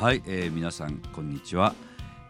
はい、えー、皆さんこんにちは、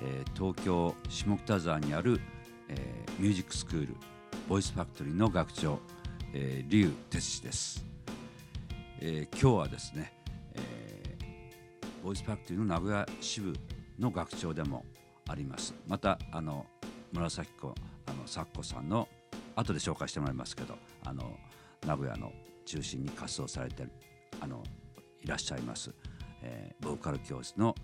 えー、東京下北沢にある、えー、ミュージックスクールボイスファクトリーの学長、えー、劉哲司です、えー、今日はですね、えー、ボイスファクトリーの名古屋支部の学長でもあります。またあの紫子あの咲子さんの後で紹介してもらいますけどあの名古屋の中心に活動されてあのいらっしゃいます、えー、ボーカル教室の、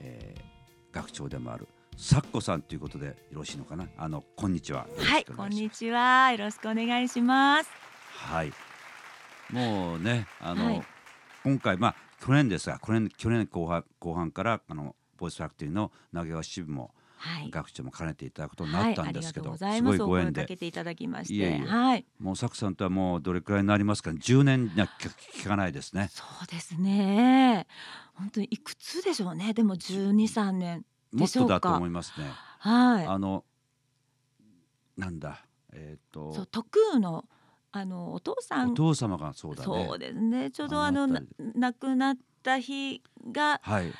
えー、学長でもあるさっこさんということでよろしいのかな？あのこんにちは。はいこんにちは。よろしくお願いします。はい。もうねあの、はい、今回まあ去年ですが去年去年後半後半からあのボイスファクトリーの投げ川支部も学長も兼ねていただくことになったんですけど、はい、すごいご縁で。けていただきまして、いえいえはい、もうサクさんとはもうどれくらいになりますか、ね、10年には聞かないですね。そうですね。本当にいくつでしょうね。でも12、3年もっとだと思いますね。はい。あのなんだ？えっ、ー、と。そう特のあのお父さんお父様がそうだね。そうですね。ちょうどあの亡くなった日が。はい。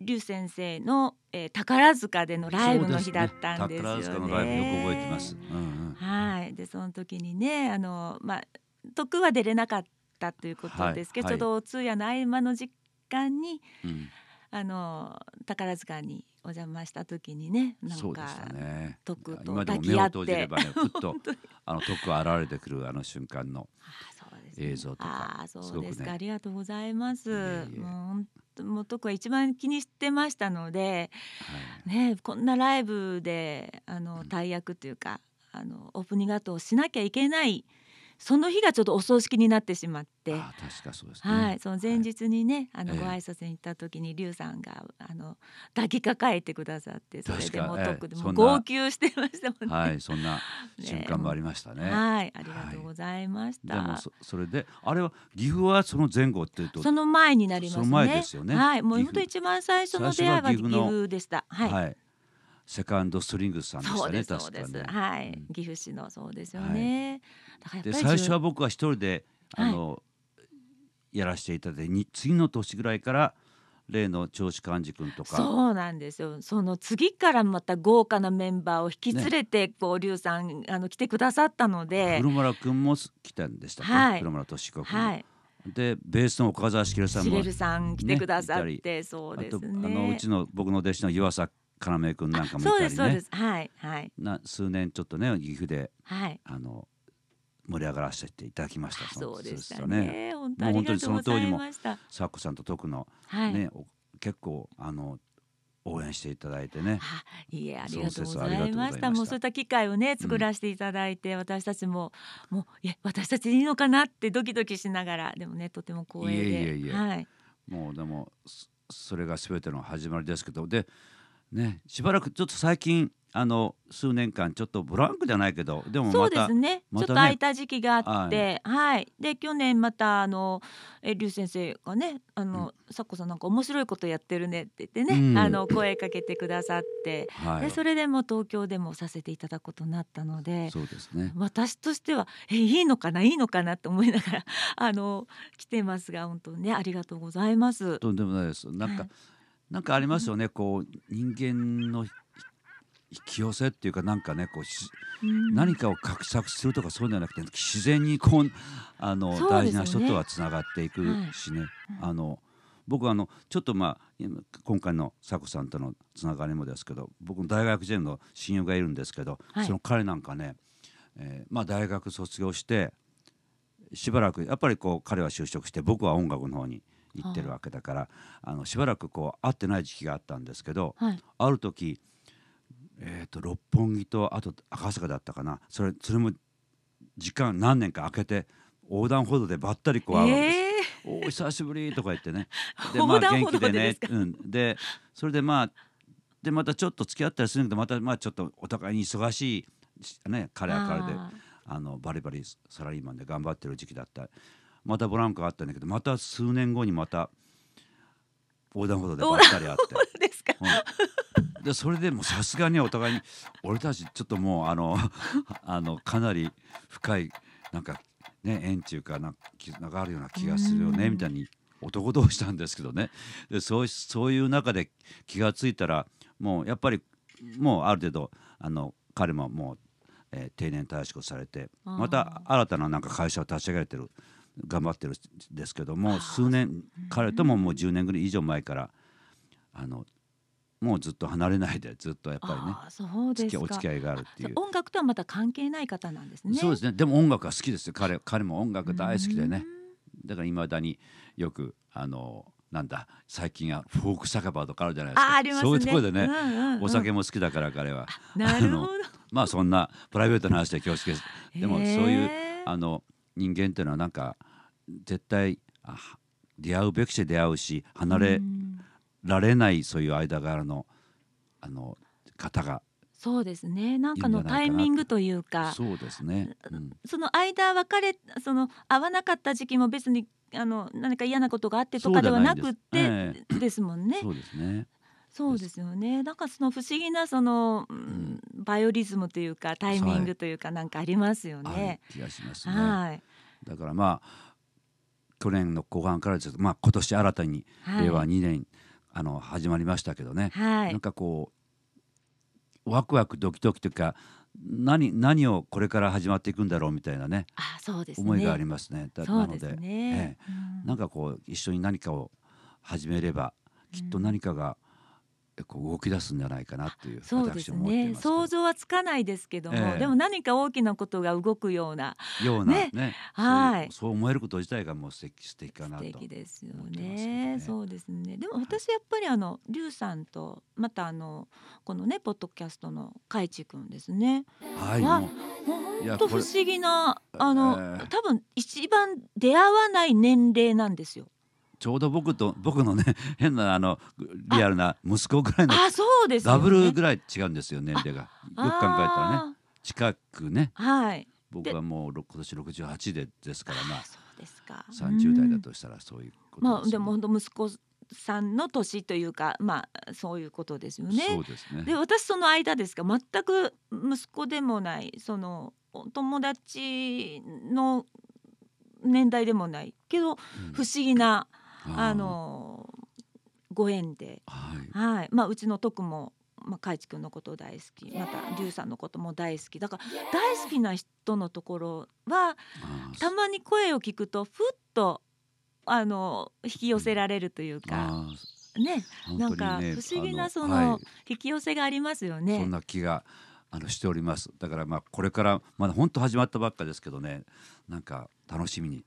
劉先生の、えー、宝塚でのライブの日だったんですよね。ね宝塚のライブよく覚えてます。うんうん、はい。でその時にねあのまあ徳は出れなかったということですけど、はい、ちょうど通夜の合間の時間に、うん、あの宝塚にお邪魔した時にねなんか、ね、徳と抱き合って、ね、ふっと あの徳が現れてくるあの瞬間の映像とか。あそうですか、ね、ありがとうございます。いえいえもうも徳は一番気にしてましたので、はい、ね、こんなライブであの大役というか、あのオープニングアートをしなきゃいけないその日がちょっとお葬式になってしまって。確かそうです、ね、はい、その前日にね、はい、あのご挨拶に行った時に龍さんがあの抱きかかえてくださってそれでも特でも号泣してましたもんね。はい。そんな 瞬間もありましたね。ねはい。ありがとうございました。はい、でもそそれであれは岐阜はその前後っていうとその前になりますね。その前ですよね。はい。もう本当一番最初の出会いは岐阜でした。はい、はいセカンドストリングスさんでしたね確かね。はい、岐阜市のそうですよね。はい、で最初は僕は一人であの、はい、やらせていただいて次の年ぐらいから例の長子寛治君とか。そうなんですよ。その次からまた豪華なメンバーを引き連れて、ね、こう龍さんあの来てくださったので。古村君も来たんでしたっけ、はい、古村敏子君、はい、でベースの岡澤茂さんも、ね、さん来てくださってそうですね。あのうちの僕の弟子の湯浅要君なんかもいたりね。そうですはいはい。な数年ちょっとね岐阜で、はい、あの盛り上がらせていただきました。そうでしたね。本当本当にその通りもサッコさんと徳の、はい、ね結構あの応援していただいてね。いえありがとうございました。もうそういった機会をね作らせていただいて、うん、私たちももういや私たちいいのかなってドキドキしながらでもねとても光栄で。いえいえいえ。はい、もうでもそれがすべての始まりですけど。でねしばらくちょっと最近あの数年間ちょっとブランクじゃないけどでもそうですね、ま、ちょっと空いた時期があって、はい、はい、で去年またあのえ劉先生がねあの、うん、さっこさんなんか面白いことやってるねって言ってね、うん、あの声かけてくださって、はい、でそれでも東京でもさせていただくことになったのでそうですね。私としてはえいいのかないいのかなって思いながらあの来てますが本当ねありがとうございます。とんでもないです。なんか、はい、なんかありますよね、こう人間の引き寄せっていうかなんかねこう、うん、何かを画策するとかそうじゃなくて自然にこうあの、ね、大事な人とはつながっていくしね、はい、あの僕はあのちょっとまあ今回の佐子さんとのつながりもですけど僕の大学時代の親友がいるんですけど、はい、その彼なんかね、えー、まあ大学卒業してしばらくやっぱりこう彼は就職して僕は音楽の方に行ってるわけだから、あのしばらくこう会ってない時期があったんですけど、はい、ある時えーと、六本木とあと赤坂だったかな。それそれも時間何年か空けて横断歩道でばったりこう会うわけです。えー、お久しぶりとか言ってね。でまあ元気でね。うん、でそれでまあでまたちょっと付き合ったりするんだけどまたまあちょっとお互いに忙しい、ね、彼は彼であのバリバリサラリーマンで頑張ってる時期だったまたブランクがあったんだけどまた数年後にまた横断歩道でばったり会って。でそれでもさすがにお互いに俺たちちょっともうあの あのかなり深いなんかね縁中かな絆があるような気がするよねみたいに男同士なんですけどね。でそうそういう中で気が付いたらもうやっぱりもうある程度あの彼ももう、えー、定年退職されてまた新たななんか会社を立ち上げてる頑張ってるんですけども数年彼とももう10年ぐらい以上前からあのもうずっと離れないでずっとやっぱりねそうですお付き合いがあるっていう。音楽とはまた関係ない方なんですね。そうですね。でも音楽が好きですよ。彼彼も音楽大好きでね。だからいまだによくあのなんだ最近はフォーク酒場とかあるじゃないですか、ね、そういうところでね、うんうんうん、お酒も好きだから彼は。なるほど。まあそんなプライベートな話で恐縮です。でもそういうあの人間っていうのはなんか絶対出会うべきして出会うし離れられないそういう間柄のあの方がそうですねなんかのタイミングというかそうですね、うん、その間別れその会わなかった時期も別にあの何か嫌なことがあってとかではなくてですもんね。そうですねそうですよね。なんかその不思議なその、うん、バイオリズムというかタイミングというかなんかありますよね。気がしますね。はい。だからまあ去年の後半からですまあ今年新たに令和2年、あの始まりましたけどね、はい、なんかこうワクワクドキドキというか何何をこれから始まっていくんだろうみたいなねあそうです、ね、思いがありますね。なので、ね。ええ、うん、なんかこう一緒に何かを始めればきっと何かがこう動き出すんじゃないかなっていうそうですね。想像はつかないですけども、えー、でも何か大きなことが動くようなようなね、ね、はい。そう思えること自体がもう素敵素敵かなと素敵ですよね、ね、そうですね。でも私やっぱりあの龍さんとまたあのこのねポッドキャストの海地君ですね。はいもう。本当不思議なあの、えー、多分一番出会わない年齢なんですよちょうど僕と僕のね 変なあのリアルな息子ぐらいのあそうです、ね、ダブルぐらい違うんですよ年齢が。よく考えたらね。近くね、はい、僕はもう今年68でですからまあそうですか。30代だとしたらそういうことです、ね、まあでも本当息子さんの年というかまあそういうことですよね。そうですね。で私その間ですが全く息子でもない。その友達の年代でもない。けど、不思議なあのご縁で、はい、はい、まあうちの徳もまあ、海地君のこと大好き。また龍さんのことも大好き。だから大好きな人のところはたまに声を聞くとふっとあの引き寄せられるというか。ね、なんか不思議なその引き寄せがありますよね。そんな気があのしております。だからまあこれからまだ本当始まったばっかですけどね、なんか楽しみに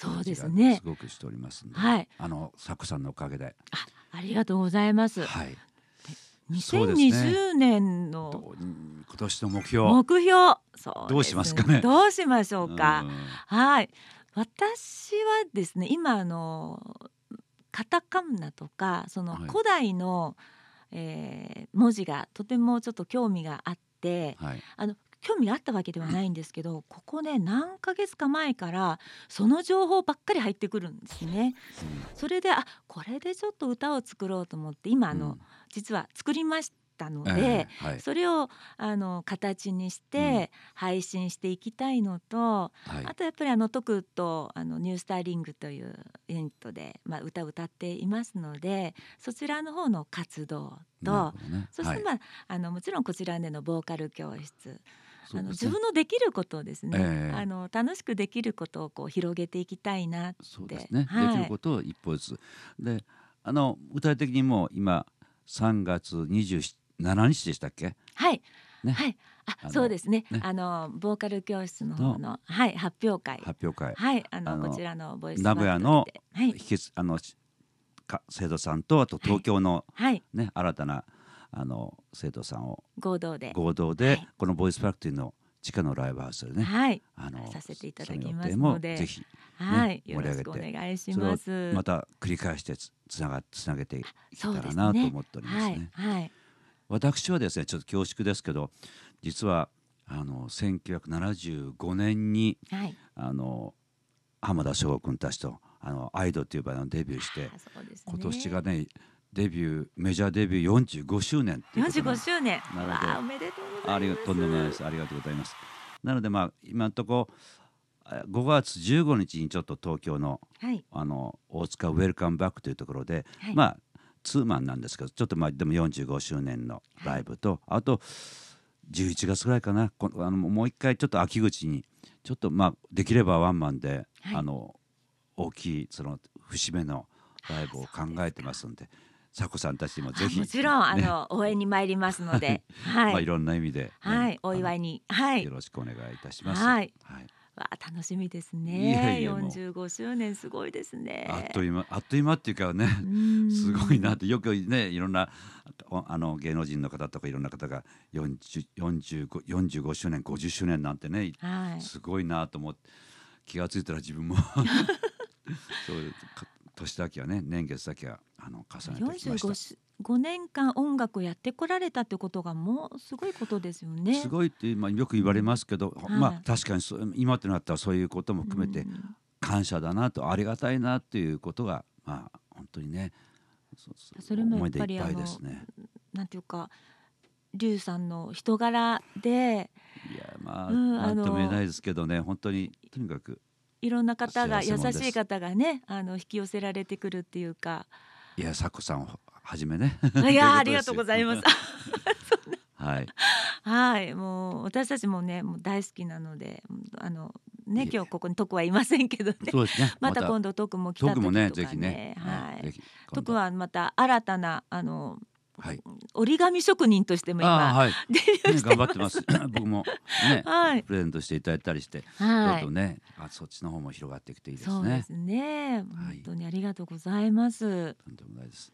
そうですね。すごくしておりますはい。あのサクさんのおかげで。あ、ありがとうございます。はい。2020年の、今年の目標。目標。そう、どうしますかね。どうしましょうか。はい。私はですね、今あのカタカナとかその古代の、はい、えー、文字がとてもちょっと興味があって、はい、あの興味があったわけではないんですけどここね何ヶ月か前からその情報ばっかり入ってくるんですね。それであこれでちょっと歌を作ろうと思って今あの、実は作りましたので、えーはい、それをあの形にして配信していきたいのと、うん、あとやっぱりあのトクとあのニュースターリングというユニットで、まあ、歌を歌っていますのでそちらの方の活動と、ね、そしてまあはい、あのもちろんこちらでのボーカル教室あの自分のできることをですね、えー、あの楽しくできることをこう広げていきたいなって。そうですね、はい、できることを一歩ずつ。であの具体的にもう今3月27日でしたっけ？はい。ね、はい。あ、そうですね。ね。あのボーカル教室の方のはい発表会。発表会。はい。あのこちらのボイス名古屋の、はい、あのか生徒さんとあと東京の、はい、ね新たなあの生徒さんを合同で。合同で、はい、このボイスファクトリーの地下のライブハウスでね、はい、あのさせていただきますので。ぜひ、ね、はい、よろしくお願いします。また繰り返してつながつなげていけたらなと思っておりますね。はい、はい、私はですねちょっと恐縮ですけど実はあの1975年に、はい、あの浜田省吾君たちとあのアイドというバンドデビューして、ね、今年がねデビューメジャーデビュー45周年45周年。なのでおめでとうございます。ありがとんでもないです。ありがとうございます。なのでまあ今のところ5月15日にちょっと東京の,、はい。あの大塚ウェルカムバックというところで、はい。まあツーマンなんですけどちょっとまあでも45周年のライブと、あと11月ぐらいかな。こあのもう一回ちょっと秋口にちょっとまあできればワンマンで、はい。あの大きいその節目のライブを考えてますんで佐子さんたちにもぜひ。あもちろん、あね。の応援に参りますので、はい、まあ、いろんな意味でね、はい、お祝いに、はい。よ、ろしくお願いいたします。はい。はい。わあ楽しみですね。いえもう。45周年すごいですね。あっという間あっという間っていうかねうん。すごいなってよくねいろんなおあの芸能人の方とかいろんな方が40 45, 45周年50周年なんてねはい。すごいなと思って気が付いたら自分も。そう年だけはね年月だけはあの重ねてきました45。し5年間音楽をやってこられたってことがもうすごいことですよね。すごいって、まあ、よく言われますけど、はいまあ確かに今となったらそういうことも含めてうん感謝だなとありがたいなっていうことがまあ本当にねそれもやっぱりいっぱいですね。なんていうか龍さんの人柄でいやまあ、うんなんとも言えあのないですけどね本当にとにかくいろんな方が優しい方がねあの引き寄せられてくるっていうかいやさこさんをはじめね。いや ありがとうございます。はい。はい。もう私たちもねもう大好きなのであのね今日ここに徳はいませんけどね。そうですね。また今度徳も来た時とかね。ねぜひね。はい。ぜひ。徳はまた新たなあのはい。折り紙職人としても今はい。デビューねしてま頑張ってます。僕もねはいプレゼントしていただいたりして、はいどんどんねあそっちの方も広がってきていいですね。そうですね本当にありがとうございますとんでもないです。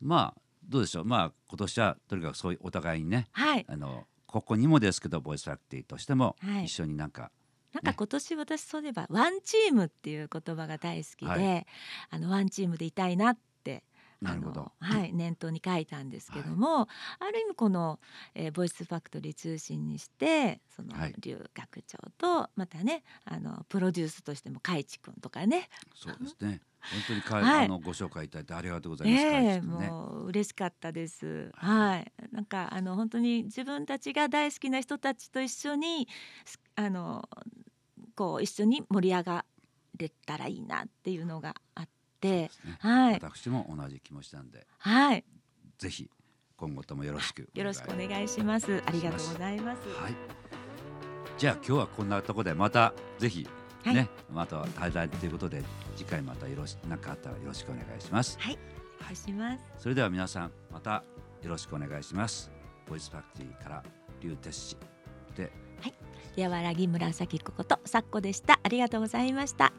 まあどうでしょう。まあ今年はとにかくそういうお互いにねはいあのここにもですけどボイスファクティとしてもはい一緒になんかなんか今年私そういえばワンチームっていう言葉が大好きで、はいあのワンチームでいたいなっあの はい、念頭に書いたんですけども、ある意味この、えーボイスファクトリー通信にしてそのはい劉学長とまたねあのプロデュースとしても海地君とかねそうですね。本当にかい、はいあのご紹介いただいてありがとうございます。ええ海地君ねもう嬉しかったです。はい、なんかあの本当に自分たちが大好きな人たちと一緒にすあのこう一緒に盛り上がれたらいいなっていうのがあって、ねはい私も同じ気持ちなんではい、ぜひ今後ともよろしくよろしくおい願いします。ありがとうございます。はい。じゃあ今日はこんなところでまたぜひはいね、また滞在ということで次回またよろし何かあったらよろしくお願いします。はい、お願いします。それでは皆さんまたよろしくお願いします。ボイスファクティーから劉哲司でやわらぎ紫こことさっこでした。ありがとうございました。